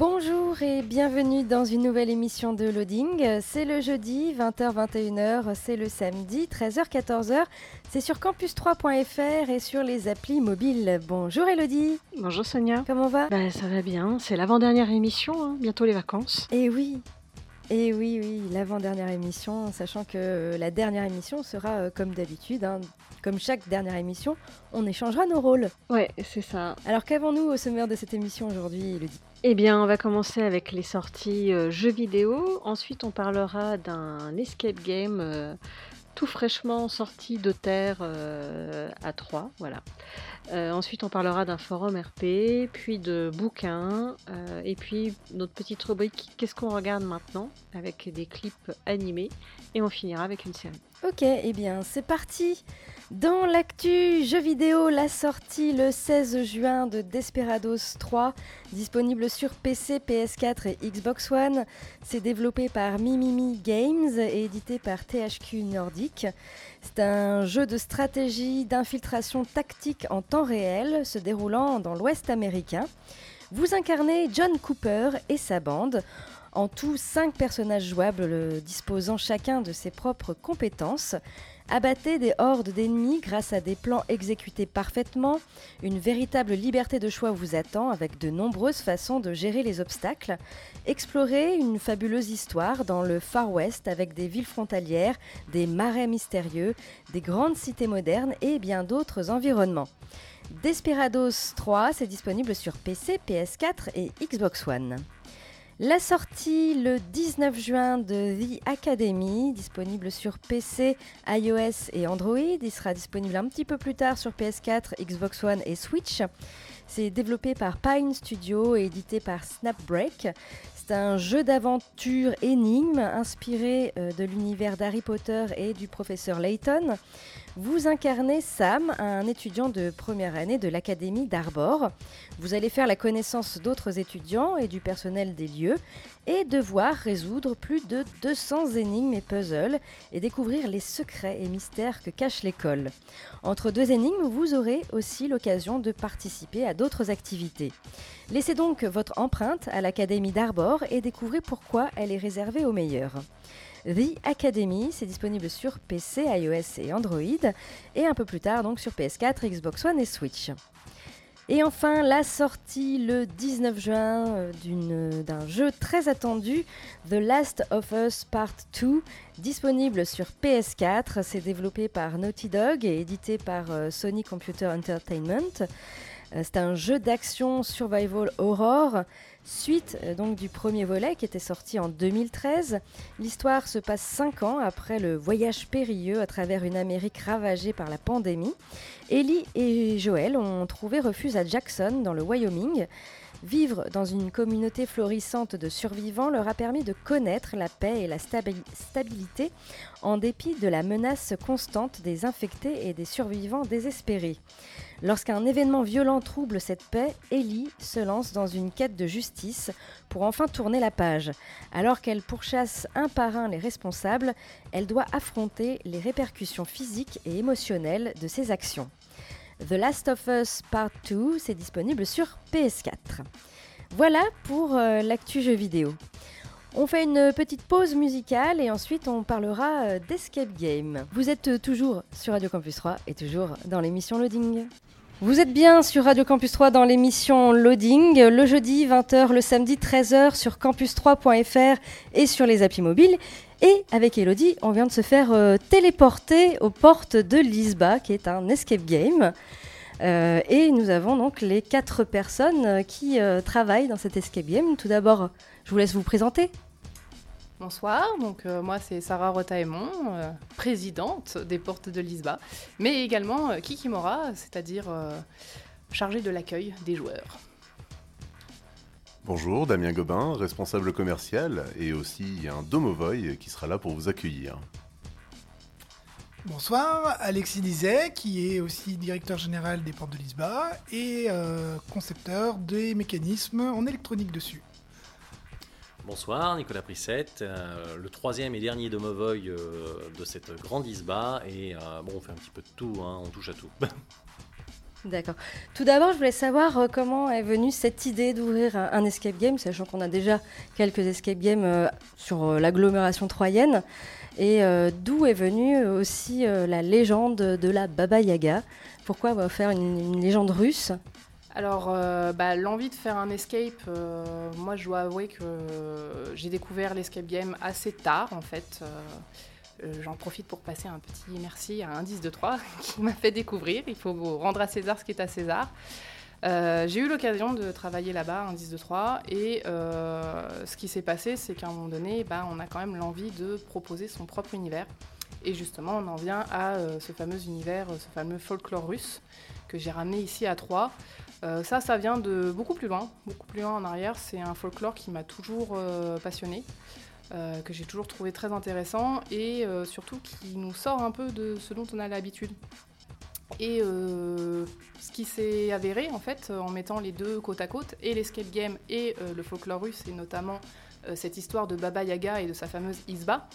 Bonjour et bienvenue dans une nouvelle émission de Loading. C'est le jeudi 20h-21h, c'est le samedi 13h-14h. C'est sur campus3.fr et sur les applis mobiles. Bonjour Elodie. Bonjour Sonia. Comment va? Bah ça va bien, c'est l'avant-dernière émission, hein, bientôt les vacances. Eh oui, et oui, oui, l'avant-dernière émission, sachant que euh, la dernière émission sera euh, comme d'habitude, hein, comme chaque dernière émission, on échangera nos rôles. Ouais, c'est ça. Alors qu'avons-nous au sommaire de cette émission aujourd'hui, Elodie? Eh bien, on va commencer avec les sorties euh, jeux vidéo. Ensuite, on parlera d'un escape game euh, tout fraîchement sorti de terre euh, à 3. Voilà. Euh, ensuite, on parlera d'un forum RP, puis de bouquins, euh, et puis notre petite rubrique Qu'est-ce qu'on regarde maintenant avec des clips animés, et on finira avec une série. Ok, eh bien c'est parti Dans l'actu jeux vidéo, la sortie le 16 juin de Desperados 3, disponible sur PC, PS4 et Xbox One. C'est développé par Mimimi Games et édité par THQ Nordic. C'est un jeu de stratégie d'infiltration tactique en temps réel, se déroulant dans l'Ouest américain. Vous incarnez John Cooper et sa bande. En tout, cinq personnages jouables euh, disposant chacun de ses propres compétences. Abattez des hordes d'ennemis grâce à des plans exécutés parfaitement. Une véritable liberté de choix vous attend avec de nombreuses façons de gérer les obstacles. Explorez une fabuleuse histoire dans le Far West avec des villes frontalières, des marais mystérieux, des grandes cités modernes et bien d'autres environnements. Desperados 3, c'est disponible sur PC, PS4 et Xbox One. La sortie le 19 juin de The Academy, disponible sur PC, iOS et Android. Il sera disponible un petit peu plus tard sur PS4, Xbox One et Switch. C'est développé par Pine Studio et édité par Snapbreak. C'est un jeu d'aventure énigme inspiré euh, de l'univers d'Harry Potter et du professeur Layton. Vous incarnez Sam, un étudiant de première année de l'Académie d'Arbor. Vous allez faire la connaissance d'autres étudiants et du personnel des lieux et devoir résoudre plus de 200 énigmes et puzzles et découvrir les secrets et mystères que cache l'école. Entre deux énigmes, vous aurez aussi l'occasion de participer à d'autres activités. Laissez donc votre empreinte à l'Académie d'Arbor et découvrez pourquoi elle est réservée aux meilleurs. The Academy, c'est disponible sur PC, iOS et Android, et un peu plus tard donc sur PS4, Xbox One et Switch. Et enfin, la sortie le 19 juin euh, d'un jeu très attendu, The Last of Us Part 2, disponible sur PS4. C'est développé par Naughty Dog et édité par euh, Sony Computer Entertainment. Euh, C'est un jeu d'action survival horror, suite euh, donc du premier volet qui était sorti en 2013. L'histoire se passe 5 ans après le voyage périlleux à travers une Amérique ravagée par la pandémie. Ellie et Joël ont trouvé refuge à Jackson, dans le Wyoming. Vivre dans une communauté florissante de survivants leur a permis de connaître la paix et la stabi- stabilité en dépit de la menace constante des infectés et des survivants désespérés. Lorsqu'un événement violent trouble cette paix, Ellie se lance dans une quête de justice pour enfin tourner la page. Alors qu'elle pourchasse un par un les responsables, elle doit affronter les répercussions physiques et émotionnelles de ses actions. The Last of Us Part 2, c'est disponible sur PS4. Voilà pour euh, l'actu jeu vidéo. On fait une petite pause musicale et ensuite on parlera euh, d'Escape Game. Vous êtes toujours sur Radio Campus 3 et toujours dans l'émission Loading. Vous êtes bien sur Radio Campus 3 dans l'émission Loading, le jeudi 20h, le samedi 13h sur campus3.fr et sur les applis mobiles. Et avec Elodie, on vient de se faire euh, téléporter aux portes de Lisba, qui est un escape game. Euh, et nous avons donc les quatre personnes euh, qui travaillent dans cet escape game. Tout d'abord, je vous laisse vous présenter. Bonsoir, donc euh, moi c'est Sarah Rotaemon, euh, présidente des Portes de Lisba, mais également euh, Kikimora, c'est-à-dire euh, chargée de l'accueil des joueurs. Bonjour, Damien Gobin, responsable commercial et aussi un Domovoy qui sera là pour vous accueillir. Bonsoir, Alexis Dizet, qui est aussi directeur général des Portes de Lisba et euh, concepteur des mécanismes en électronique dessus. Bonsoir, Nicolas Prissette, euh, le troisième et dernier Domovoy euh, de cette grande ISBA. Et euh, bon, on fait un petit peu de tout, hein, on touche à tout. D'accord. Tout d'abord, je voulais savoir comment est venue cette idée d'ouvrir un, escape game, sachant qu'on a déjà quelques escape games sur l'agglomération troyenne. Et d'où est venue aussi la légende de la Baba Yaga? Pourquoi faire une légende russe? Alors, euh, bah, l'envie de faire un escape, euh, moi je dois avouer que j'ai découvert l'escape game assez tard en fait. Euh, J'en profite pour passer un petit merci à Indice de 3 qui m'a fait découvrir. Il faut rendre à César ce qui est à César. J'ai eu l'occasion de travailler là-bas, Indice de 3, et ce qui s'est passé, c'est qu'à un moment donné, bah, on a quand même l'envie de proposer son propre univers. Et justement, on en vient à euh, ce fameux univers, euh, ce fameux folklore russe que j'ai ramené ici à Troyes. Euh, ça, ça vient de beaucoup plus loin, beaucoup plus loin en arrière. C'est un folklore qui m'a toujours passionné, que j'ai toujours trouvé très intéressant et surtout qui nous sort un peu de ce dont on a l'habitude. Et ce qui s'est avéré en fait en mettant les deux côte à côte, et l'escape game et le folklore russe, et notamment cette histoire de Baba Yaga et de sa fameuse Isba,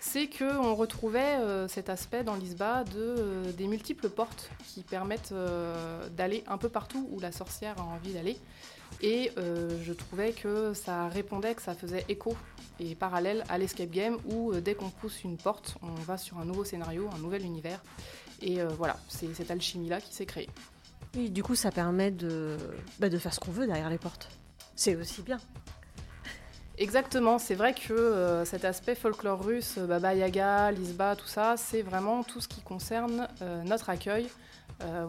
c'est qu'on retrouvait euh, cet aspect dans l'Isba de, euh, des multiples portes qui permettent euh, d'aller un peu partout où la sorcière a envie d'aller. Et je trouvais que ça répondait, que ça faisait écho et parallèle à l'escape game où dès qu'on pousse une porte, on va sur un nouveau scénario, un nouvel univers. Et voilà, c'est cette alchimie-là qui s'est créée. Oui, du coup, ça permet de, bah, de faire ce qu'on veut derrière les portes. C'est aussi bien. Exactement, c'est vrai que euh, cet aspect folklore russe, euh, Baba Yaga, Lisba, tout ça, c'est vraiment tout ce qui concerne euh, notre accueil.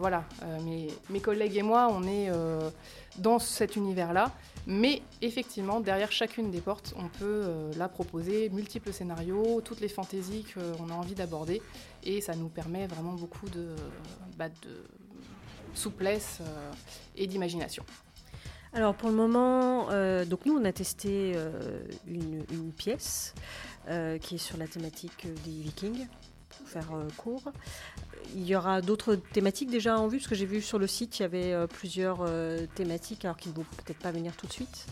Voilà, mes, collègues et moi, on est dans cet univers-là, mais effectivement, derrière chacune des portes, on peut là proposer multiples scénarios, toutes les fantaisies qu'on a envie d'aborder, et ça nous permet vraiment beaucoup de, bah, souplesse et d'imagination. Alors pour le moment, euh, donc nous on a testé euh, une, pièce euh, qui est sur la thématique des Vikings, pour faire court. Il y aura d'autres thématiques déjà en vue, parce que j'ai vu sur le site il y avait plusieurs thématiques, alors qui ne vont peut-être pas venir tout de suite.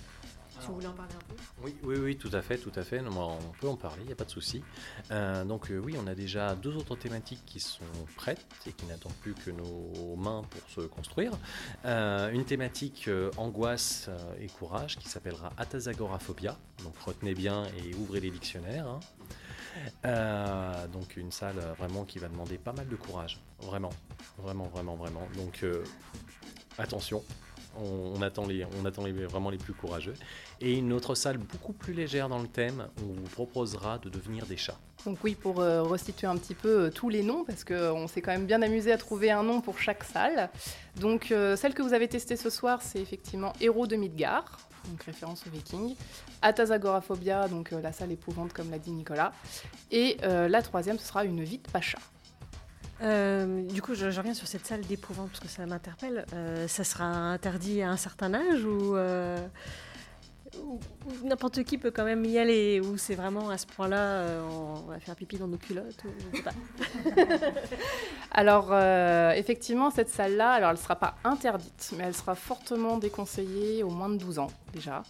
Si vous voulez en parler un peu? Oui, oui, oui, tout à fait, tout à fait. Non, on peut en parler, il n'y a pas de souci. Euh, donc euh, oui, on a déjà deux autres thématiques qui sont prêtes et qui n'attendent plus que nos mains pour se construire. Euh, une thématique angoisse et courage qui s'appellera Atazagoraphobia. Donc retenez bien et ouvrez les dictionnaires. hein. Euh, donc une salle vraiment qui va demander pas mal de courage, vraiment, vraiment, vraiment, vraiment. Donc euh, attention, on, on attend, les, on attend les, vraiment les plus courageux. Et une autre salle beaucoup plus légère dans le thème, on vous proposera de devenir des chats. Donc oui, pour euh, restituer un petit peu euh, tous les noms, parce qu'on s'est quand même bien amusé à trouver un nom pour chaque salle. Donc euh, celle que vous avez testée ce soir, c'est effectivement Héros de Midgard, donc référence aux Vikings. Atazagoraphobia, donc la salle épouvante comme l'a dit Nicolas. Et euh, la troisième, ce sera une vite pacha. Euh, du coup, je, je reviens sur cette salle d'épouvante parce que ça m'interpelle. Euh, ça sera interdit à un certain âge ou, euh, n'importe qui peut quand même y aller Ou c'est vraiment à ce point-là, euh, on va faire pipi dans nos culottes. Alors euh, effectivement, cette salle-là, alors elle ne sera pas interdite, mais elle sera fortement déconseillée aux moins de 12 ans déjà.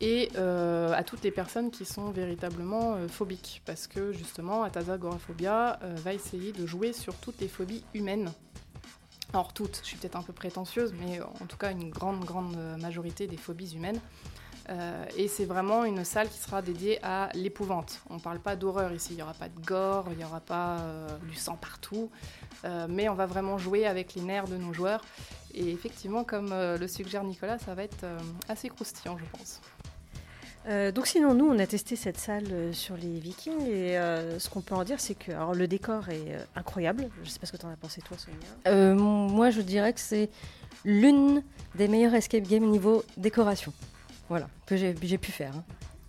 Et euh, à toutes les personnes qui sont véritablement phobiques, parce que justement, Atazagoraphobia va essayer de jouer sur toutes les phobies humaines. Alors toutes, je suis peut-être un peu prétentieuse, mais en tout cas une grande, grande majorité des phobies humaines. Euh, et c'est vraiment une salle qui sera dédiée à l'épouvante. On ne parle pas d'horreur ici, il n'y aura pas de gore, il n'y aura pas euh, du sang partout, euh, mais on va vraiment jouer avec les nerfs de nos joueurs. Et effectivement, comme euh, le suggère Nicolas, ça va être euh, assez croustillant, je pense. Euh, donc sinon, nous, on a testé cette salle euh, sur les Vikings et euh, ce qu'on peut en dire, c'est que alors, le décor est euh, incroyable. Je sais pas ce que tu en as pensé toi, Sonia. Euh, moi, je dirais que c'est l'une des meilleures escape games niveau décoration. Voilà, que j'ai pu faire. hein.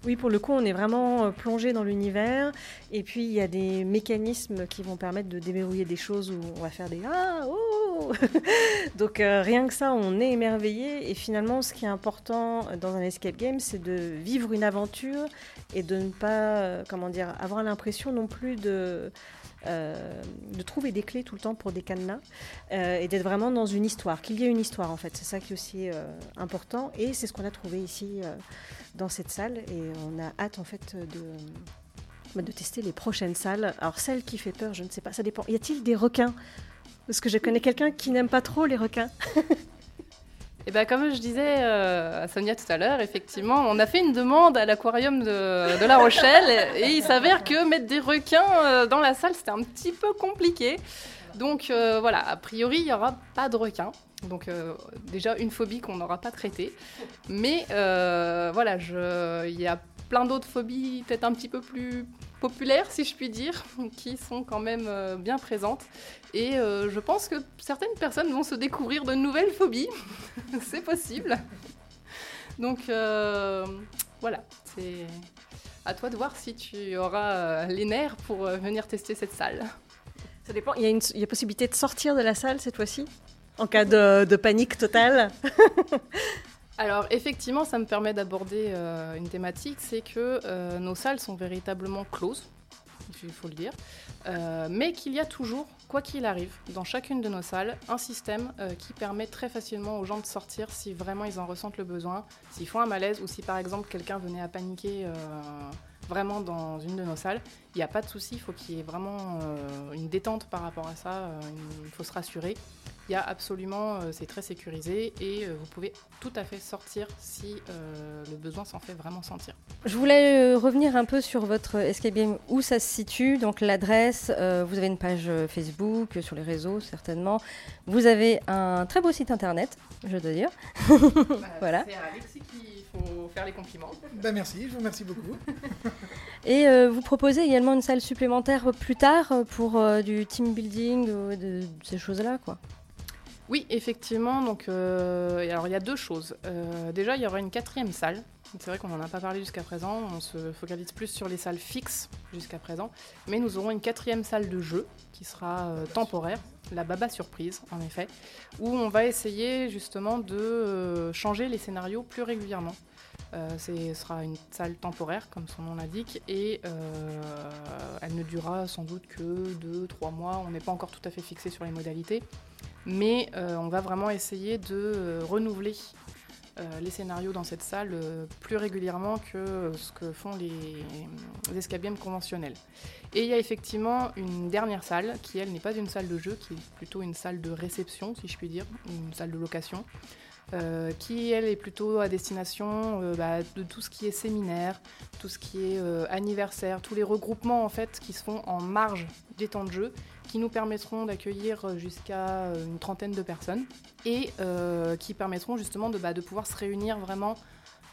Oui, pour le coup, on est vraiment euh, plongé dans l'univers. Et puis, il y a des mécanismes qui vont permettre de déverrouiller des choses où on va faire des Ah, oh Donc, euh, rien que ça, on est émerveillé. Et finalement, ce qui est important dans un escape game, c'est de vivre une aventure et de ne pas, euh, comment dire, avoir l'impression non plus de. Euh, de trouver des clés tout le temps pour des cadenas euh, et d'être vraiment dans une histoire, qu'il y ait une histoire en fait. C'est ça qui est aussi euh, important et c'est ce qu'on a trouvé ici dans cette salle et on a hâte en fait de, bah, de tester les prochaines salles. Alors celle qui fait peur, je ne sais pas, ça dépend. Y a-t-il des requins? Parce que je connais quelqu'un qui n'aime pas trop les requins. Et ben comme je disais euh, à Sonia tout à l'heure, effectivement, on a fait une demande à l'aquarium de, La Rochelle et il s'avère que mettre des requins euh, dans la salle, c'était un petit peu compliqué. Donc euh, voilà, a priori, il n'y aura pas de requins. Donc déjà une phobie qu'on n'aura pas traitée. Mais voilà, il y a plein d'autres phobies peut-être un petit peu plus populaires, si je puis dire, qui sont quand même euh, bien présentes. Et euh, je pense que certaines personnes vont se découvrir de nouvelles phobies. c'est possible. Donc euh, voilà, c'est à toi de voir si tu auras les nerfs pour venir tester cette salle. Ça dépend. Il y, a une- possibilité de sortir de la salle cette fois-ci En cas de panique totale Alors effectivement, ça me permet d'aborder euh, une thématique, c'est que euh, nos salles sont véritablement closes, il faut le dire, euh, mais qu'il y a toujours, quoi qu'il arrive, dans chacune de nos salles, un système qui permet très facilement aux gens de sortir si vraiment ils en ressentent le besoin, s'ils font un malaise ou si par exemple quelqu'un venait à paniquer vraiment dans une de nos salles, il n'y a pas de souci, il faut qu'il y ait vraiment une détente par rapport à ça, il faut se rassurer. Il y a absolument, euh, c'est très sécurisé et euh, vous pouvez tout à fait sortir si euh, le besoin s'en fait vraiment sentir. Je voulais euh, revenir un peu sur votre escape game, où ça se situe, donc l'adresse, euh, vous avez une page Facebook, sur les réseaux certainement, vous avez un très beau site internet, je dois dire. voilà. C'est à Alexis qu'il faut faire les compliments. Bah merci, je vous remercie beaucoup. Et euh, vous proposez également une salle supplémentaire plus tard pour euh, du team building, euh, de, de ces choses-là, quoi. Oui, effectivement. Donc, euh, alors il y a deux choses. Euh, déjà, il y aura une quatrième salle. C'est vrai qu'on n'en a pas parlé jusqu'à présent. On se focalise plus sur les salles fixes jusqu'à présent. Mais nous aurons une quatrième salle de jeu qui sera euh, temporaire, la Baba Surprise, en effet, où on va essayer justement de changer les scénarios plus régulièrement. Ce sera une salle temporaire, comme son nom l'indique, et elle ne durera sans doute que 2-3 mois. On n'est pas encore tout à fait fixé sur les modalités, mais euh, on va vraiment essayer de euh, renouveler euh, les scénarios dans cette salle plus régulièrement que ce que font les, les escape games conventionnels. Et il y a effectivement une dernière salle qui, elle, n'est pas une salle de jeu, qui est plutôt une salle de réception, si je puis dire, une salle de location, qui, elle, est plutôt à destination bah, de tout ce qui est séminaire, tout ce qui est anniversaire, tous les regroupements, en fait, qui se font en marge des temps de jeu, qui nous permettront d'accueillir jusqu'à euh, une trentaine de personnes et euh, qui permettront justement de, bah, de pouvoir se réunir vraiment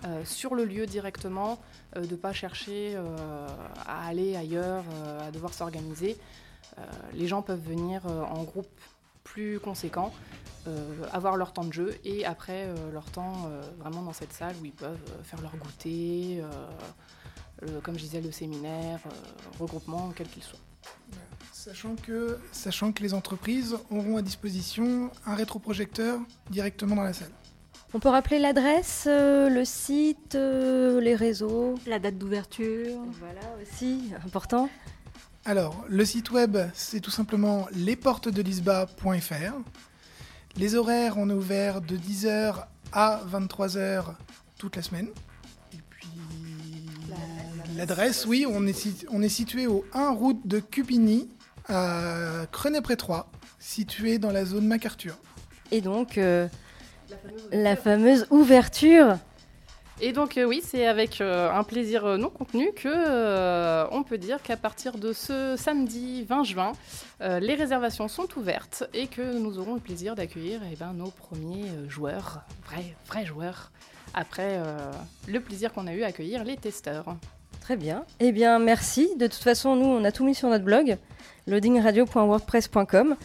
euh, sur le lieu directement, euh, de ne pas chercher euh, à aller ailleurs, euh, à devoir s'organiser. Euh, les gens peuvent venir euh, en groupe plus conséquent, euh, avoir leur temps de jeu et après euh, leur temps euh, vraiment dans cette salle où ils peuvent euh, faire leur goûter, euh, comme je disais, le séminaire, euh, regroupement, quel qu'il soit. Sachant que, sachant que les entreprises auront à disposition un rétroprojecteur directement dans la salle. On peut rappeler l'adresse, euh, le site, euh, les réseaux. La date d'ouverture. Voilà aussi, important. Alors, le site web, c'est tout simplement lesportesdelisba.fr. Les horaires, on est ouvert de 10h à 23h toute la semaine. Et puis, l'adresse, oui, on est, sit- on est situé au 1 route de Cupigny, à Crenay-près-3, situé dans la zone MacArthur. Et donc, euh, la fameuse ouverture. Et donc euh, oui, c'est avec euh, un plaisir non contenu que euh, on peut dire qu'à partir de ce samedi 20 juin, euh, les réservations sont ouvertes et que nous aurons le plaisir d'accueillir eh ben, nos premiers joueurs, vrais, vrais joueurs, après le plaisir qu'on a eu à accueillir les testeurs. Très bien. Eh bien, merci. De toute façon, nous, on a tout mis sur notre blog, loadingradio.wordpress.com.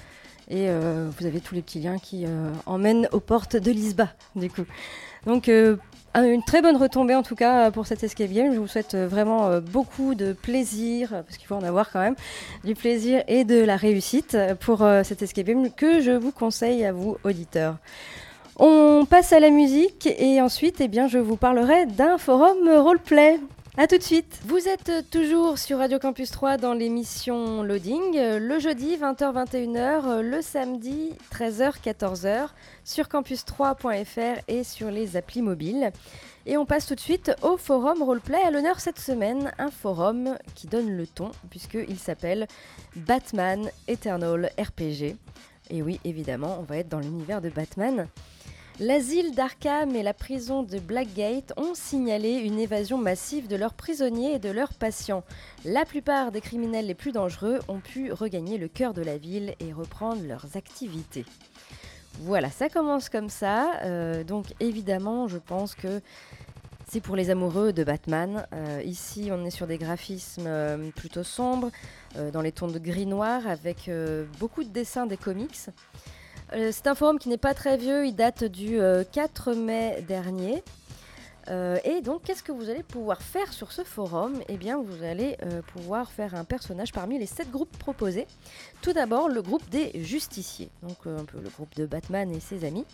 Et vous avez tous les petits liens qui emmènent aux portes de l'ISBA, du coup. Donc, une très bonne retombée en tout cas pour cette escape game. Je vous souhaite vraiment beaucoup de plaisir, parce qu'il faut en avoir quand même, du plaisir et de la réussite pour cette escape game que je vous conseille à vous, auditeurs. On passe à la musique et ensuite, eh bien, je vous parlerai d'un forum roleplay. A tout de suite. Vous êtes toujours sur Radio Campus 3 dans l'émission Loading, le jeudi 20h-21h, le samedi 13h-14h sur campus3.fr et sur les applis mobiles. Et on passe tout de suite au forum roleplay à l'honneur cette semaine, un forum qui donne le ton puisqu'il s'appelle Batman Eternal RPG. Et oui, évidemment, on va être dans l'univers de Batman. L'asile d'Arkham et la prison de Blackgate ont signalé une évasion massive de leurs prisonniers et de leurs patients. La plupart des criminels les plus dangereux ont pu regagner le cœur de la ville et reprendre leurs activités. Voilà, ça commence comme ça. Euh, donc évidemment, je pense que c'est pour les amoureux de Batman. Euh, ici, on est sur des graphismes euh, plutôt sombres, dans les tons de gris-noir, avec beaucoup de dessins des comics. Euh, c'est un forum qui n'est pas très vieux, il date du 4 euh, mai dernier. Euh, et donc, qu'est-ce que vous allez pouvoir faire sur ce forum? Eh bien, vous allez pouvoir faire un personnage parmi les 7 groupes proposés. Tout d'abord, le groupe des justiciers, donc un peu le groupe de Batman et ses amis.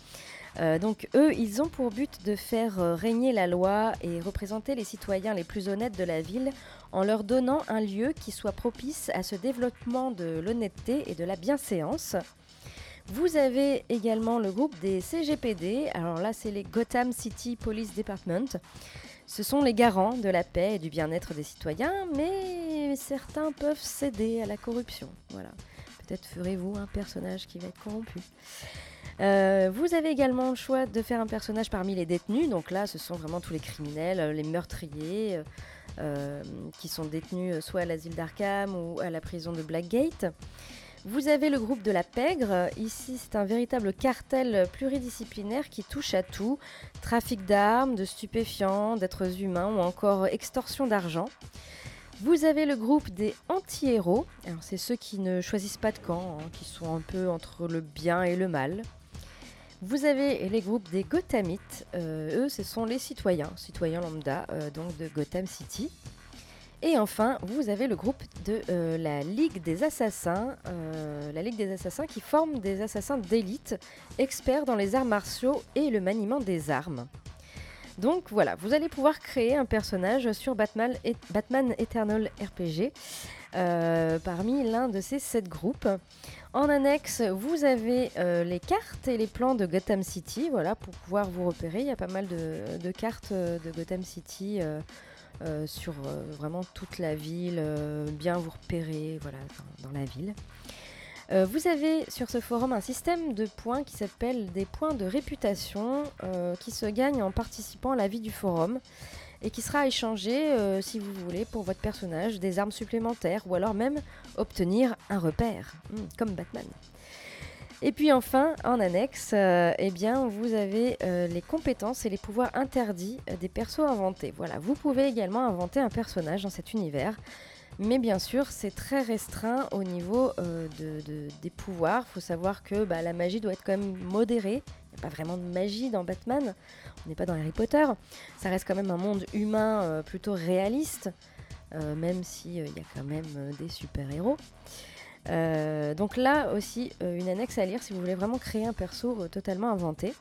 donc, eux, ils ont pour but de faire régner la loi et représenter les citoyens les plus honnêtes de la ville en leur donnant un lieu qui soit propice à ce développement de l'honnêteté et de la bienséance. Vous avez également le groupe des CGPD. Alors là, c'est les Gotham City Police Department. Ce sont les garants de la paix et du bien-être des citoyens, mais certains peuvent céder à la corruption. Voilà. Peut-être ferez-vous un personnage qui va être corrompu. Euh, vous avez également le choix de faire un personnage parmi les détenus. Donc là, ce sont vraiment tous les criminels, les meurtriers euh, qui sont détenus soit à l'asile d'Arkham ou à la prison de Blackgate. Vous avez le groupe de la pègre. Ici, c'est un véritable cartel pluridisciplinaire qui touche à tout trafic d'armes, de stupéfiants, d'êtres humains ou encore extorsion d'argent. Vous avez le groupe des anti-héros. c'est ceux qui ne choisissent pas de camp, hein, qui sont un peu entre le bien et le mal. Vous avez les groupes des Gothamites. Euh, eux, ce sont les citoyens, citoyens lambda, euh, donc de Gotham City. Et enfin, vous avez le groupe de euh, la Ligue des Assassins, euh, la Ligue des Assassins qui forme des assassins d'élite, experts dans les arts martiaux et le maniement des armes. Donc voilà, vous allez pouvoir créer un personnage sur Batman, et Batman Eternal RPG euh, parmi l'un de ces sept groupes. En annexe, vous avez les cartes et les plans de Gotham City, voilà, pour pouvoir vous repérer. Il y a pas mal de, cartes de Gotham City sur euh, vraiment toute la ville, euh, bien vous repérer voilà, dans, la ville. vous avez sur ce forum un système de points qui s'appelle des points de réputation qui se gagnent en participant à la vie du forum et qui sera échangé, si vous voulez, pour votre personnage, des armes supplémentaires ou alors même obtenir un repère, hmm, comme Batman. Et puis enfin, en annexe, euh, eh bien, vous avez euh, les compétences et les pouvoirs interdits euh, des persos inventés. Voilà, vous pouvez également inventer un personnage dans cet univers. Mais bien sûr, c'est très restreint au niveau des pouvoirs. Il faut savoir que bah, la magie doit être quand même modérée. Il n'y a pas vraiment de magie dans Batman. On n'est pas dans Harry Potter. Ça reste quand même un monde humain plutôt réaliste, même s'il y a quand même des super-héros. Euh, donc là aussi, euh, une annexe à lire si vous voulez vraiment créer un perso euh, totalement inventé.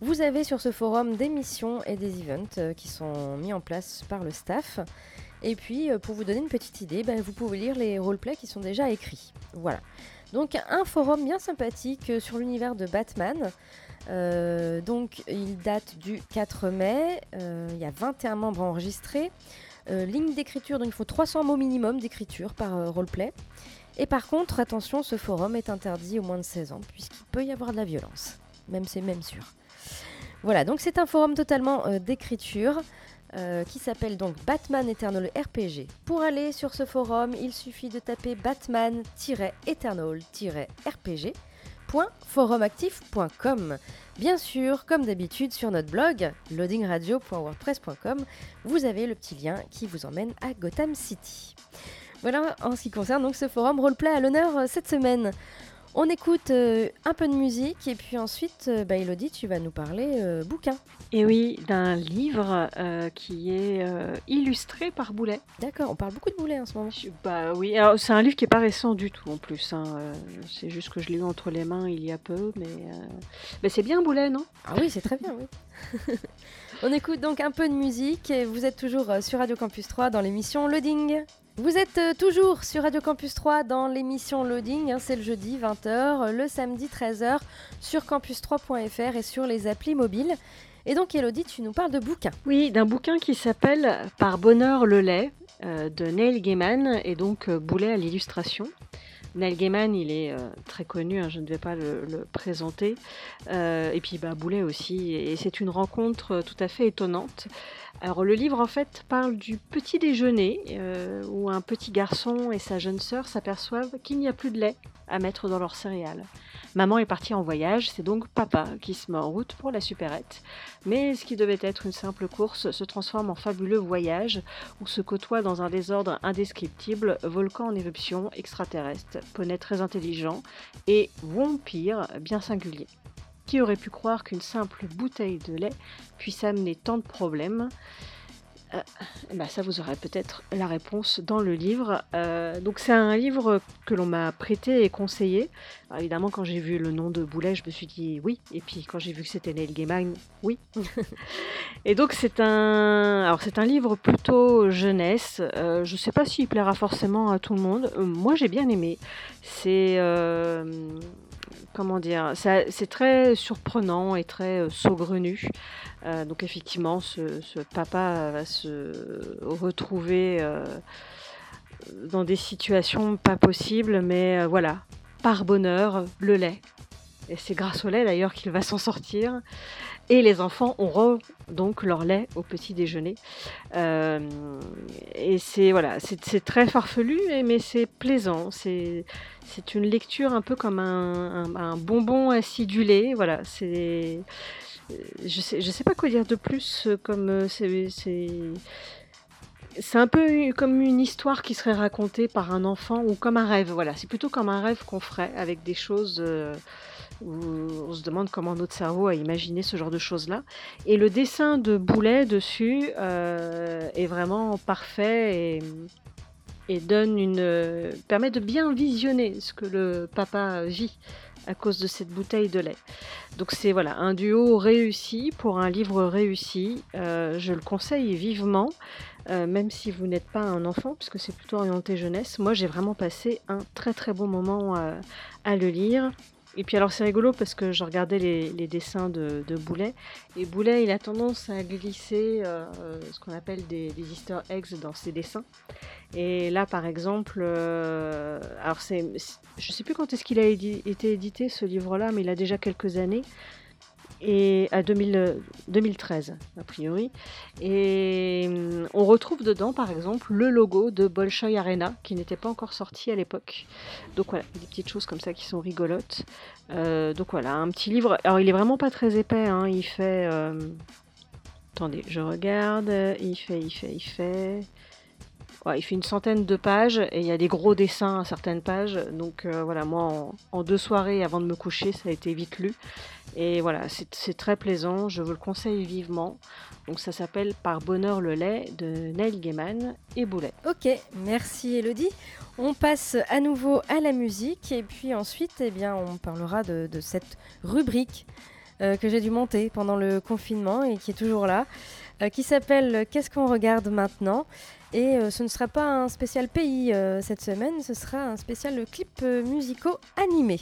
Vous avez sur ce forum des missions et des events qui sont mis en place par le staff. Et puis, pour vous donner une petite idée, ben, vous pouvez lire les roleplays qui sont déjà écrits. Voilà. Donc, un forum bien sympathique sur l'univers de Batman. donc, il date du 4 mai. il y a 21 membres enregistrés. ligne d'écriture, donc il faut 300 mots minimum d'écriture par roleplay. Et par contre, attention, ce forum est interdit aux moins de 16 ans, puisqu'il peut y avoir de la violence. Même c'est même sûr. Voilà, donc c'est un forum totalement euh, d'écriture. Euh, qui s'appelle donc Batman Eternal RPG. Pour aller sur ce forum, il suffit de taper Batman-Eternal-RPG loading.forumactif.com. Bien sûr, comme d'habitude, sur notre blog loadingradio.wordpress.com, vous avez le petit lien qui vous emmène à Gotham City. Voilà en ce qui concerne donc ce forum roleplay à l'honneur euh, cette semaine. On écoute euh, un peu de musique et puis ensuite, euh, bah, Elodie, tu vas nous parler euh, bouquin. Et oui, d'un livre qui est illustré par Boulet. D'accord, on parle beaucoup de Boulet en ce moment. Bah oui, alors c'est un livre qui est pas récent du tout en plus. hein, c'est juste que je l'ai eu entre les mains il y a peu, mais, mais c'est bien Boulet, non? Ah oui, c'est très bien, oui. On écoute donc un peu de musique et vous êtes toujours sur Radio Campus 3 dans l'émission Loading. Vous êtes euh, toujours sur Radio Campus 3 dans l'émission Loading, hein, c'est le jeudi 20h, le samedi 13h sur campus3.fr et sur les applis mobiles. Et donc Elodie, tu nous parles de bouquins. Oui, d'un bouquin qui s'appelle Par bonheur le lait euh, de Neil Gaiman et donc euh, Boulet à l'illustration. Neil Gaiman, il est euh, très connu, hein, je ne vais pas le, présenter. Euh, et puis bah, Boulet aussi. Et c'est une rencontre euh, tout à fait étonnante. Alors le livre en fait parle du petit déjeuner où un petit garçon et sa jeune sœur s'aperçoivent qu'il n'y a plus de lait à mettre dans leurs céréales. Maman est partie en voyage, c'est donc papa qui se met en route pour la supérette. Mais ce qui devait être une simple course se transforme en fabuleux voyage où se côtoient dans un désordre indescriptible volcan en éruption, extraterrestre, poney très intelligent et vampire bien singulier. Qui aurait pu croire qu'une simple bouteille de lait puisse amener tant de problèmes? Euh, bah ça, vous aurez peut-être la réponse dans le livre. Euh, donc, c'est un livre que l'on m'a prêté et conseillé. Alors, évidemment, quand j'ai vu le nom de Boulet, je me suis dit oui. Et puis, quand j'ai vu que c'était Neil Gaiman, oui. et donc, c'est un, alors c'est un livre plutôt jeunesse. Euh, je sais pas s'il plaira forcément à tout le monde. Euh, moi, j'ai bien aimé. C'est euh, comment dire, c'est très surprenant et très saugrenu. Donc effectivement, ce, papa va se retrouver dans des situations pas possibles, mais voilà, par bonheur, le lait. Et c'est grâce au lait d'ailleurs qu'il va s'en sortir. Et les enfants auront donc leur lait au petit déjeuner. Euh, et c'est voilà, c'est très farfelu, mais c'est plaisant. C'est une lecture un peu comme un, bonbon acidulé. Voilà, c'est je sais je sais pas quoi dire de plus. Comme euh, c'est c'est un peu comme une histoire qui serait racontée par un enfant ou comme un rêve. Voilà, c'est plutôt comme un rêve qu'on ferait avec des choses euh, où on se demande comment notre cerveau a imaginé ce genre de choses-là. Et le dessin de Boulet dessus euh, est vraiment parfait et, donne une permet de bien visionner ce que le papa vit à cause de cette bouteille de lait. Donc c'est voilà un duo réussi pour un livre réussi. Euh, je le conseille vivement, euh, même si vous n'êtes pas un enfant, puisque c'est plutôt orienté jeunesse. Moi j'ai vraiment passé un très très bon moment euh, à le lire. Et puis alors c'est rigolo parce que je regardais les, dessins de, Boulet et Boulet il a tendance à glisser euh, ce qu'on appelle des, easter eggs dans ses dessins. Et là par exemple, euh, alors c'est, je sais plus quand est-ce qu'il a été édité ce livre-là, mais il a déjà quelques années et à 2000, euh, 2013 a priori. Et hum, on retrouve dedans par exemple le logo de Bolshoi Arena qui n'était pas encore sorti à l'époque. Donc voilà, des petites choses comme ça qui sont rigolotes. Euh, donc voilà, un petit livre. Alors il est vraiment pas très épais, hein, il fait. euh, Attendez, je regarde. Il fait, il fait, il fait. Ouais, il fait une centaine de pages et il y a des gros dessins à certaines pages. Donc euh, voilà, moi en deux soirées avant de me coucher, ça a été vite lu. Et voilà, c'est très plaisant, je vous le conseille vivement. Donc ça s'appelle Par bonheur le lait de Neil Gaiman et Boulet. Ok, merci Elodie. On passe à nouveau à la musique et puis ensuite, eh bien, on parlera de, de cette rubrique euh, que j'ai dû monter pendant le confinement et qui est toujours là, euh, qui s'appelle Qu'est-ce qu'on regarde maintenant? Et euh, ce ne sera pas un spécial pays euh, cette semaine, ce sera un spécial clip euh, musicaux animés.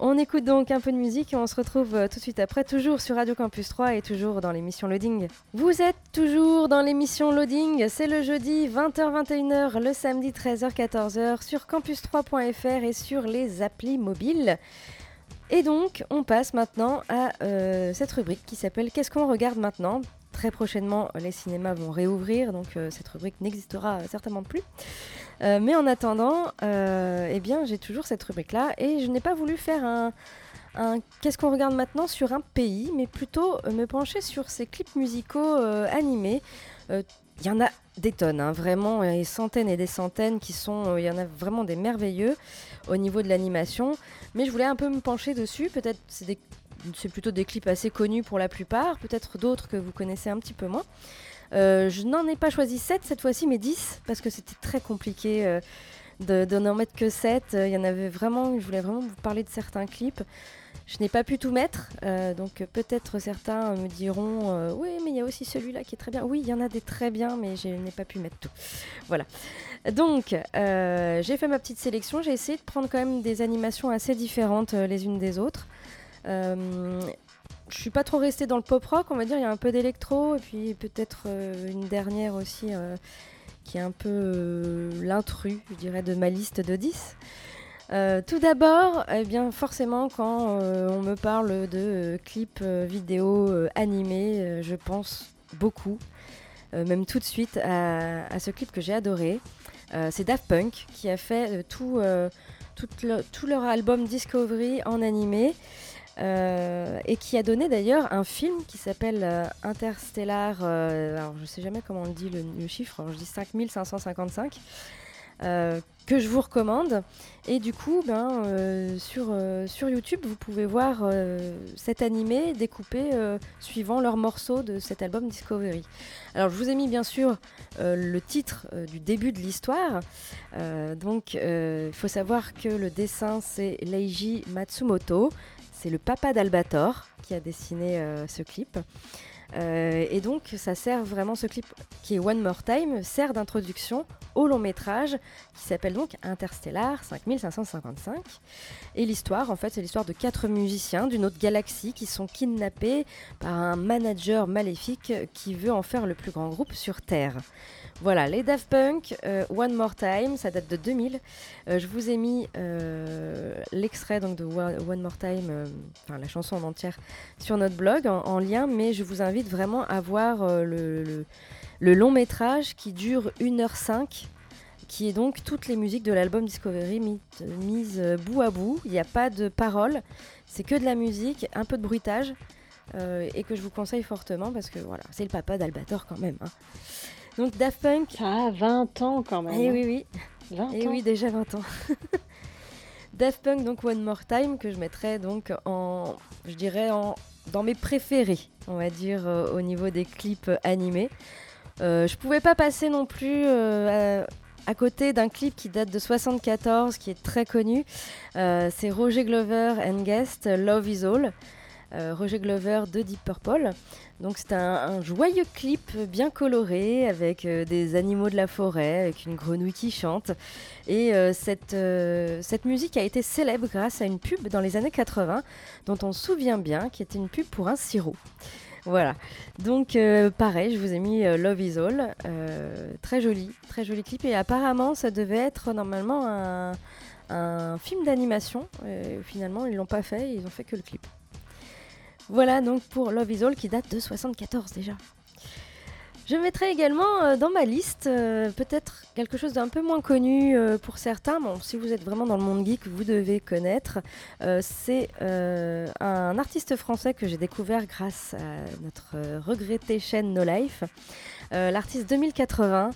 On écoute donc un peu de musique et on se retrouve tout de suite après, toujours sur Radio Campus 3 et toujours dans l'émission Loading. Vous êtes toujours dans l'émission Loading, c'est le jeudi 20h-21h, le samedi 13h-14h sur campus3.fr et sur les applis mobiles. Et donc, on passe maintenant à cette rubrique qui s'appelle Qu'est-ce qu'on regarde maintenant? Très prochainement, les cinémas vont réouvrir, donc euh, cette rubrique n'existera certainement plus. Euh, mais en attendant, euh, eh bien, j'ai toujours cette rubrique-là et je n'ai pas voulu faire un, qu'est-ce qu'on regarde maintenant sur un pays, mais plutôt me pencher sur ces clips musicaux animés. Il y en a des tonnes, hein, vraiment, des centaines et des centaines qui sont, il y en a vraiment des merveilleux au niveau de l'animation. Mais je voulais un peu me pencher dessus. Peut-être c'est des c'est plutôt des clips assez connus pour la plupart, peut-être d'autres que vous connaissez un petit peu moins. Euh, je n'en ai pas choisi 7 cette fois-ci, mais 10, parce que c'était très compliqué euh, de, n'en mettre que 7. Il y en avait vraiment, je voulais vraiment vous parler de certains clips. Je n'ai pas pu tout mettre, euh, donc euh, peut-être certains me diront euh, Oui, mais il y a aussi celui-là qui est très bien. Oui, il y en a des très bien, mais je n'ai pas pu mettre tout. Voilà. Donc, euh, j'ai fait ma petite sélection. J'ai essayé de prendre quand même des animations assez différentes euh, les unes des autres. Euh, je suis pas trop restée dans le pop rock, on va dire. Il y a un peu d'électro et puis peut-être euh, une dernière aussi euh, qui est un peu l'intrus, je dirais, de ma liste de 10. Euh, tout d'abord, eh bien forcément, quand on me parle de clips vidéo animés, je pense beaucoup, même tout de suite, à, ce clip que j'ai adoré. C'est Daft Punk qui a fait tout leur album Discovery en animé. Euh, et qui a donné d'ailleurs un film qui s'appelle euh, Interstellar. euh, alors je sais jamais comment on dit le, chiffre, alors je dis 5555. euh, que je vous recommande. Et du coup, ben, sur, sur YouTube, vous pouvez voir cet animé découpé suivant leurs morceaux de cet album Discovery. Alors, je vous ai mis bien sûr le titre du début de l'histoire. Donc, il faut savoir que le dessin, c'est Leiji Matsumoto. C'est le papa d'Albator qui a dessiné euh, ce clip. Euh, et donc, ça sert vraiment, ce clip qui est One More Time, sert d'introduction au long métrage qui s'appelle donc Interstellar 5555. Et l'histoire, en fait, c'est l'histoire de quatre musiciens d'une autre galaxie qui sont kidnappés par un manager maléfique qui veut en faire le plus grand groupe sur Terre. Voilà, les Daft Punk, euh, One More Time, ça date de 2000. Euh, je vous ai mis l'extrait de One More Time, enfin la chanson en entière, sur notre blog en lien, mais je vous invite vraiment à voir euh, le, le- le long métrage qui dure 1h05 qui est donc toutes les musiques de l'album Discovery mises euh, bout à bout. Il n'y a pas de paroles, c'est que de la musique, un peu de bruitage, euh, et que je vous conseille fortement parce que voilà, c'est le papa d'Albator quand même. hein. Donc Daft Punk. Ça a 20 ans quand même. Eh hein. oui, oui. 20 Et ans. oui, déjà 20 ans. Daft Punk, donc One More Time, que je mettrais donc en, je dirais, en, dans mes préférés, on va dire, euh, au niveau des clips animés. Euh, je pouvais pas passer non plus euh, à, côté d'un clip qui date de 74, qui est très connu. C'est Roger Glover and Guest, Love Is All. Euh, Roger Glover de Deep Purple. Donc c'est un, joyeux clip bien coloré avec euh, des animaux de la forêt, avec une grenouille qui chante. Et euh, cette, musique a été célèbre grâce à une pub dans les années 80 dont on se souvient bien, qui était une pub pour un sirop. Voilà. Donc pareil, je vous ai mis Love Is All. Très joli, très joli clip. Et apparemment, ça devait être normalement un, un film d'animation. Finalement, ils l'ont pas fait, ils ont fait que le clip. Voilà donc pour Love Is All qui date de 74 déjà. Je mettrai également euh, dans ma liste euh, peut-être quelque chose d'un peu moins connu euh, pour certains. Bon, si vous êtes vraiment dans le monde geek, vous devez connaître. C'est un artiste français que j'ai découvert grâce à notre regrettée chaîne No Life. L'artiste 2080.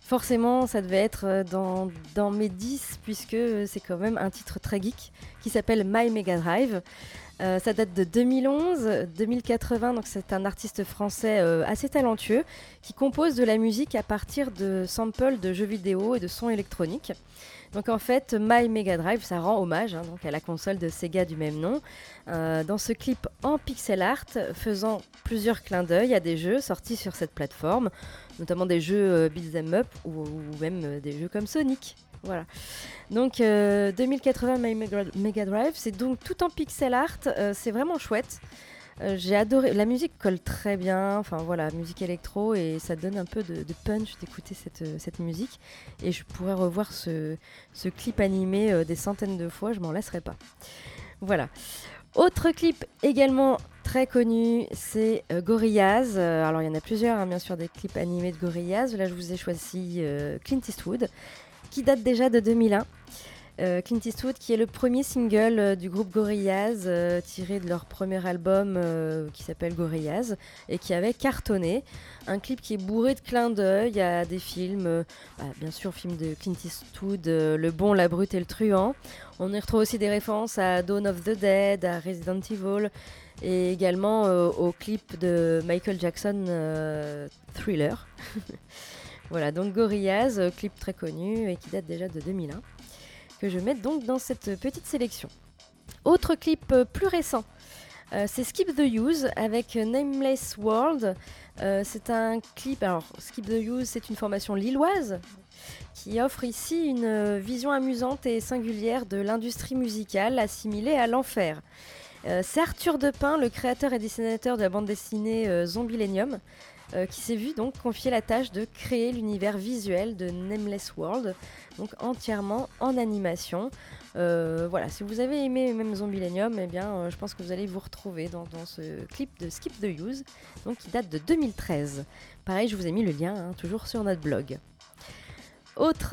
Forcément, ça devait être dans, dans mes 10 puisque c'est quand même un titre très geek qui s'appelle My Mega Drive. Euh, ça date de 2011, 2080, donc c'est un artiste français euh, assez talentueux qui compose de la musique à partir de samples de jeux vidéo et de sons électroniques. Donc en fait, My Mega Drive, ça rend hommage hein, à la console de Sega du même nom. Euh, dans ce clip en pixel art, faisant plusieurs clins d'œil à des jeux sortis sur cette plateforme, notamment des jeux beat'em up ou, même des jeux comme Sonic. Voilà. Donc euh, 2080 My Mega, Drive, c'est donc tout en pixel art, euh, c'est vraiment chouette. Euh, J'ai adoré, la musique colle très bien, enfin voilà, musique électro et ça donne un peu de, punch d'écouter cette, euh, musique. Et je pourrais revoir ce, clip animé euh, des centaines de fois, je m'en lasserai pas. Voilà. Autre clip également très connu, c'est euh, Gorillaz. Euh, alors il y en a plusieurs, hein, bien sûr, des clips animés de Gorillaz. Là, je vous ai choisi euh, Clint Eastwood, qui date déjà de 2001. Euh, Clint Eastwood, qui est le premier single euh, du groupe Gorillaz, euh, tiré de leur premier album qui s'appelle Gorillaz, et qui avait cartonné. Un clip qui est bourré de clins d'œil à des films, bah, bien sûr, film de Clint Eastwood, Le Bon, la Brute et le Truand. On y retrouve aussi des références à Dawn of the Dead, à Resident Evil, et également au clip de Michael Jackson Thriller. voilà, donc Gorillaz, euh, clip très connu et qui date déjà de 2001 que je mets donc dans cette petite sélection. Autre clip euh, plus récent, euh, c'est Skip the Use avec Nameless World. C'est un clip, alors Skip the Use, c'est une formation lilloise qui offre ici une vision amusante et singulière de l'industrie musicale assimilée à l'enfer. Euh, c'est Arthur Depin, le créateur et dessinateur de la bande dessinée euh, Zombilenium, euh, qui s'est vu donc confier la tâche de créer l'univers visuel de Nameless World, donc entièrement en animation. Voilà, si vous avez aimé même Zombilenium, eh bien, je pense que vous allez vous retrouver dans, ce clip de Skip the Use, donc qui date de 2013. Pareil, je vous ai mis le lien, hein, toujours sur notre blog. Autre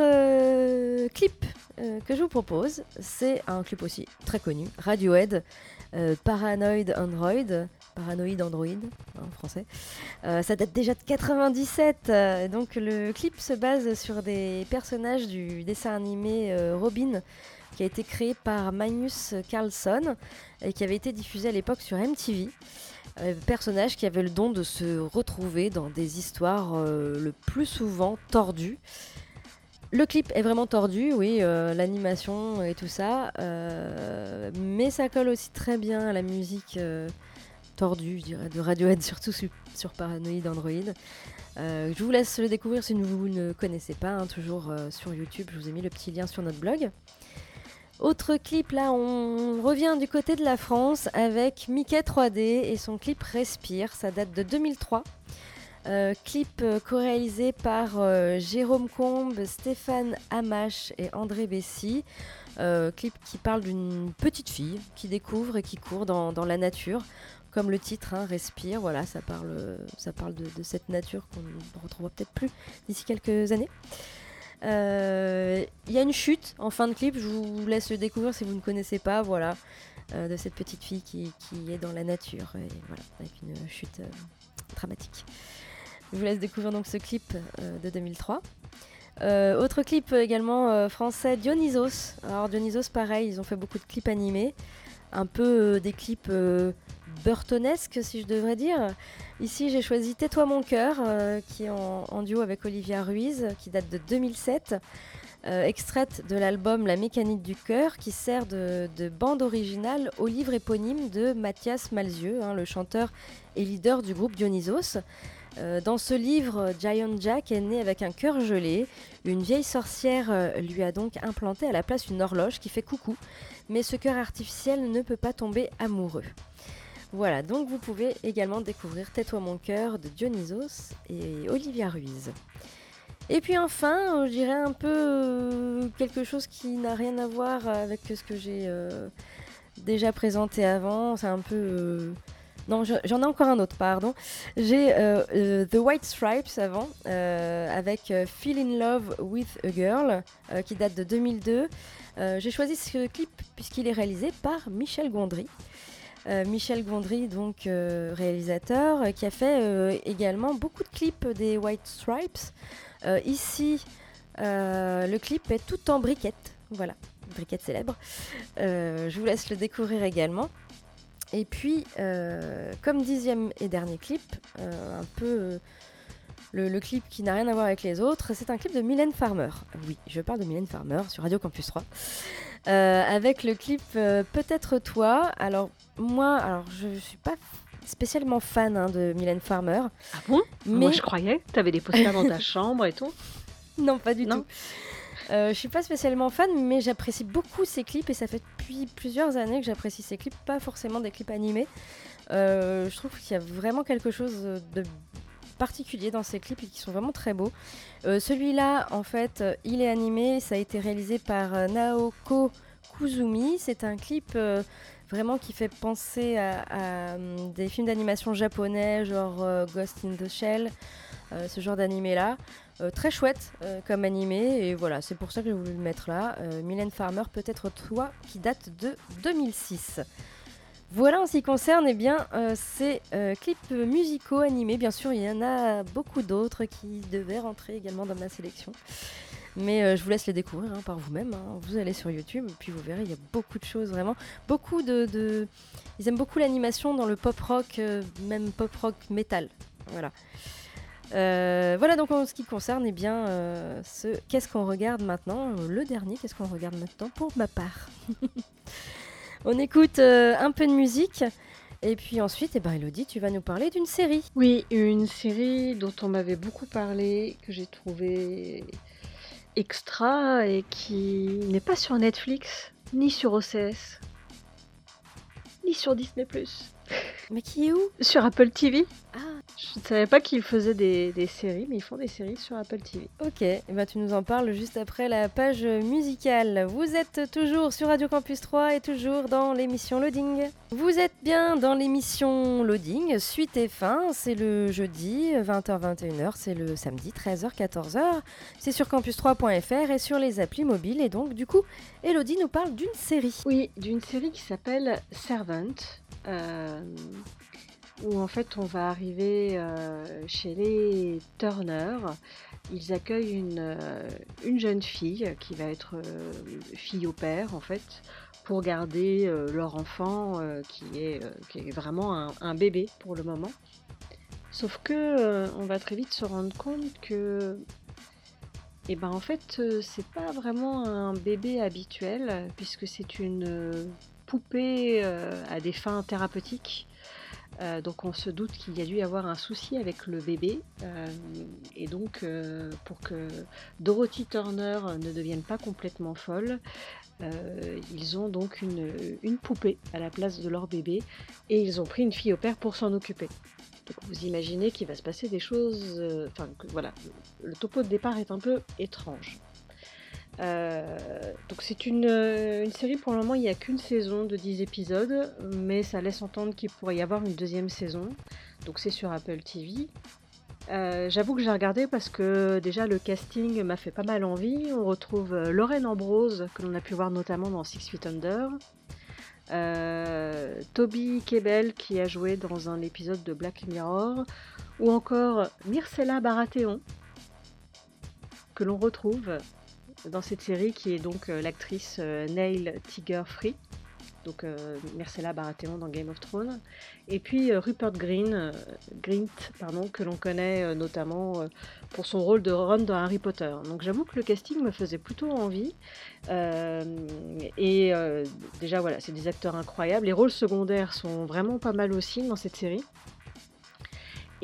clip que je vous propose, c'est un clip aussi très connu, Radiohead, Paranoid Android, Paranoid Android en français. Euh, ça date déjà de 97, euh, donc le clip se base sur des personnages du dessin animé euh, Robin, qui a été créé par Magnus Carlsson et qui avait été diffusé à l'époque sur MTV. Personnage qui avait le don de se retrouver dans des histoires le plus souvent tordues. Le clip est vraiment tordu, oui, euh, l'animation et tout ça, euh, mais ça colle aussi très bien à la musique euh, tordue, je dirais, de Radiohead, surtout sur, Paranoid Android. Je vous laisse le découvrir si vous ne connaissez pas, hein, toujours sur YouTube, je vous ai mis le petit lien sur notre blog. Autre clip, là, on revient du côté de la France avec Mickey 3D et son clip Respire, ça date de 2003. Euh, clip euh, co-réalisé par euh, Jérôme Combe, Stéphane Hamache et André Bessy. Clip qui parle d'une petite fille qui découvre et qui court dans, la nature. Comme le titre, hein, Respire, voilà, ça parle, ça parle de, cette nature qu'on ne retrouvera peut-être plus d'ici quelques années. Il y a une chute en fin de clip, je vous laisse le découvrir si vous ne connaissez pas, voilà, de cette petite fille qui, qui est dans la nature, et voilà, avec une chute dramatique. Je vous laisse découvrir donc ce clip euh, de 2003. Euh, autre clip également euh, français, Dionysos. Alors Dionysos, pareil, ils ont fait beaucoup de clips animés, un peu des clips burtonesques, si je devrais dire. Ici, j'ai choisi Tais-toi mon cœur, qui est en, duo avec Olivia Ruiz, qui date de 2007, euh, extraite de l'album La mécanique du cœur, qui sert de, de bande originale au livre éponyme de Mathias Malzieux, hein, le chanteur et leader du groupe Dionysos. Euh, dans ce livre, Giant Jack est né avec un cœur gelé. Une vieille sorcière euh, lui a donc implanté à la place une horloge qui fait coucou. Mais ce cœur artificiel ne peut pas tomber amoureux. Voilà, donc vous pouvez également découvrir Tais-toi mon cœur de Dionysos et Olivia Ruiz. Et puis enfin, euh, je dirais un peu quelque chose qui n'a rien à voir avec ce que j'ai déjà présenté avant. C'est un peu... Non, je- j'en ai encore un autre, pardon. J'ai euh, euh, The White Stripes avant, euh, avec Feel in Love with a Girl, qui date de 2002. Euh, J'ai choisi ce clip puisqu'il est réalisé par Michel Gondry. Michel Gondry, donc réalisateur, qui a fait également beaucoup de clips des White Stripes. Ici, le clip est tout en briquette. Voilà, briquette célèbre. Je vous laisse le découvrir également. Et puis, euh, comme dixième et dernier clip, euh, un peu euh, le, le clip qui n'a rien à voir avec les autres, c'est un clip de Mylène Farmer. Oui, je parle de Mylène Farmer sur Radio Campus 3. Euh, avec le clip Peut-être toi. Alors, moi, alors je ne suis pas spécialement fan hein, de Mylène Farmer. Ah bon? Mais... Moi, je croyais tu avais des posters dans ta chambre et tout. Non, pas du tout. Euh, je suis pas spécialement fan, mais j'apprécie beaucoup ses clips et ça fait depuis plusieurs années que j'apprécie ses clips, pas forcément des clips animés. Euh, je trouve qu'il y a vraiment quelque chose de particulier dans ces clips et qui sont vraiment très beaux. Euh, Celui-là, en fait, euh, il est animé, ça a été réalisé par Naoko Kuzumi. C'est un clip vraiment qui fait penser à, à, hum, des films d'animation japonais, genre Ghost in the Shell, ce genre d'animé-là. Euh, très chouette euh, comme animé, et voilà, c'est pour ça que j'ai voulu le mettre là. Euh, Mylène Farmer, peut-être toi, qui date de 2006. Voilà en ce qui concerne eh bien, ces clips musicaux animés. Bien sûr, il y en a beaucoup d'autres qui devaient rentrer également dans ma sélection. Mais je vous laisse les découvrir hein, par vous-même. hein. Vous allez sur YouTube puis vous verrez, il y a beaucoup de choses vraiment. Beaucoup de. Ils aiment beaucoup l'animation dans le pop rock, même pop rock metal. Voilà. Euh, voilà donc en ce qui concerne eh bien, euh, ce qu'est-ce qu'on regarde maintenant, le dernier qu'est-ce qu'on regarde maintenant pour ma part. On écoute euh, un peu de musique et puis ensuite, eh ben, Elodie, tu vas nous parler d'une série. Oui, une série dont on m'avait beaucoup parlé, que j'ai trouvé extra et qui n'est pas sur Netflix, ni sur OCS, ni sur Disney ⁇ Mais qui est où? Sur Apple TV. Ah. Je ne savais pas qu'ils faisaient des, des séries, mais ils font des séries sur Apple TV. Ok, eh ben, tu nous en parles juste après la page musicale. Vous êtes toujours sur Radio Campus 3 et toujours dans l'émission Loading. Vous êtes bien dans l'émission Loading, suite et fin, c'est le jeudi 20h-21h, c'est le samedi 13h-14h. C'est sur campus3.fr et sur les applis mobiles. Et donc, du coup, Elodie nous parle d'une série. Oui, d'une série qui s'appelle Servant, où en fait on va arriver euh, chez les Turner. Ils accueillent une, euh, une jeune fille qui va être euh, fille au père en fait, pour garder euh, leur enfant euh, qui, est, euh, qui est vraiment un, bébé pour le moment. Sauf que euh, on va très vite se rendre compte que et ben en fait, euh, c'est pas vraiment un bébé habituel, puisque c'est une poupée euh, à des fins thérapeutiques. Euh, donc on se doute qu'il y a dû y avoir un souci avec le bébé. euh, et donc pour que Dorothy Turner ne devienne pas complètement folle, ils ont donc une, une poupée à la place de leur bébé. Et ils ont pris une fille au père pour s'en occuper. Donc vous imaginez qu'il va se passer des choses. Enfin, voilà, le topo de départ est un peu étrange. Euh, donc c'est une, euh, une série pour le moment, il n'y a qu'une saison de 10 épisodes, mais ça laisse entendre qu'il pourrait y avoir une deuxième saison. Donc c'est sur Apple TV. Euh, J'avoue que j'ai regardé parce que déjà le casting m'a fait pas mal envie. On retrouve Lorraine Ambrose, que l'on a pu voir notamment dans Six Feet Under. Toby Kebbell qui a joué dans un épisode de Black Mirror, ou encore Myrcella Baratheon que l'on retrouve dans cette série qui est donc euh, l'actrice euh, Neil Tiger Free, donc euh, Myrcella Baratheon dans Game of Thrones, et puis euh, Rupert Green, euh, Grint, pardon, que l'on connaît euh, notamment euh, pour son rôle de Ron dans Harry Potter. Donc j'avoue que le casting me faisait plutôt envie. Euh, et euh, déjà voilà, c'est des acteurs incroyables. Les rôles secondaires sont vraiment pas mal aussi dans cette série.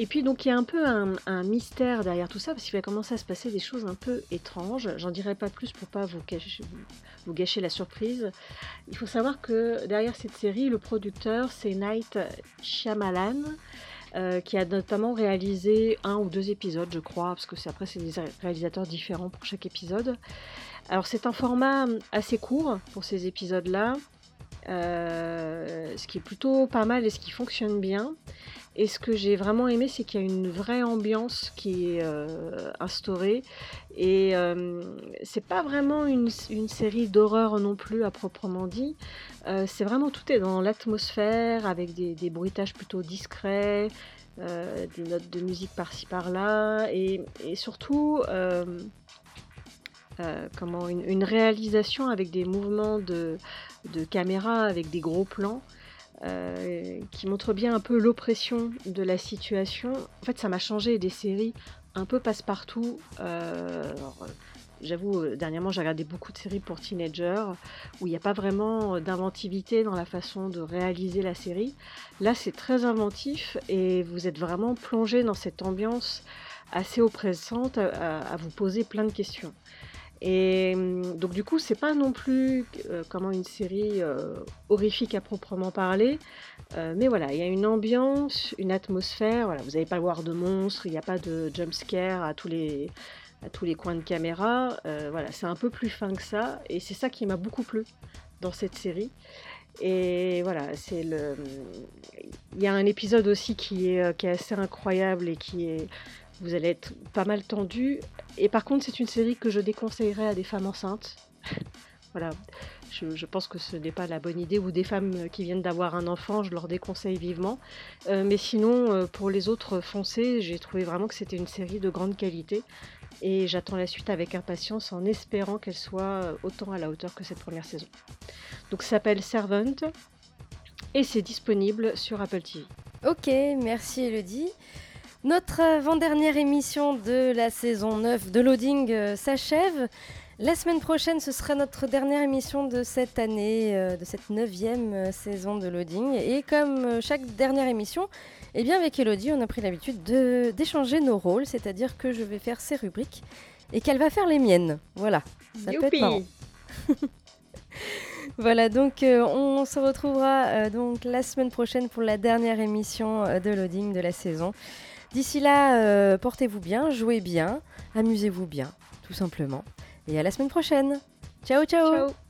Et puis donc il y a un peu un, mystère derrière tout ça parce qu'il va commencer à se passer des choses un peu étranges. J'en dirai pas plus pour pas vous gâcher, vous gâcher la surprise. Il faut savoir que derrière cette série, le producteur c'est Night Shyamalan. euh, qui a notamment réalisé un ou deux épisodes, je crois, parce que c'est après c'est des réalisateurs différents pour chaque épisode. Alors c'est un format assez court pour ces épisodes-là, euh, ce qui est plutôt pas mal et ce qui fonctionne bien. Et ce que j'ai vraiment aimé, c'est qu'il y a une vraie ambiance qui est euh, instaurée. Et euh, c'est pas vraiment une, série d'horreur non plus à proprement dit. Euh, c'est vraiment tout est dans l'atmosphère, avec des, bruitages plutôt discrets, euh, des notes de musique par-ci par-là, et, surtout comment une, réalisation avec des mouvements de caméra, avec des gros plans. Euh, qui montre bien un peu l'oppression de la situation. En fait, ça m'a changé des séries un peu passe-partout. Euh, J'avoue, euh, dernièrement, j'ai regardé beaucoup de séries pour teenagers où il n'y a pas vraiment d'inventivité dans la façon de réaliser la série. Là, c'est très inventif et vous êtes vraiment plongé dans cette ambiance assez oppressante à vous poser plein de questions. Et hum, donc du coup, c'est pas non plus euh, comment une série euh, horrifique à proprement parler, euh, mais voilà, il y a une ambiance, une atmosphère. Vous n'allez pas voir de monstres, il n'y a pas de jump scare à tous les coins de caméra. Voilà, c'est un peu plus fin que ça, et c'est ça qui m'a beaucoup plu dans cette série. Et voilà, le. Il y a un épisode aussi qui est assez incroyable et qui est. Vous allez être pas mal tendu. Et par contre, c'est une série que je déconseillerais à des femmes enceintes. voilà. Je, pense que ce n'est pas la bonne idée. Ou des femmes qui viennent d'avoir un enfant, je leur déconseille vivement. Euh, mais sinon, euh, pour les autres foncés, j'ai trouvé vraiment que c'était une série de grande qualité. Et j'attends la suite avec impatience en espérant qu'elle soit autant à la hauteur que cette première saison. Donc ça s'appelle Servant et c'est disponible sur Apple TV. Ok, merci Elodie. Notre avant-dernière émission de la saison 9 de Loading euh, s'achève. La semaine prochaine, ce sera notre dernière émission de cette année, euh, de cette neuvième euh, saison de Loading. Et comme chaque dernière émission, eh bien avec Elodie, on a pris l'habitude d'échanger nos rôles, c'est-à-dire que je vais faire ses rubriques et qu'elle va faire les miennes. Voilà, ça peut être marrant. voilà, donc on se retrouvera donc la semaine prochaine pour la dernière émission de Loading de la saison. D'ici là, euh, portez-vous bien, jouez bien, amusez-vous bien, tout simplement. Et à la semaine prochaine. ciao, ciao. ciao.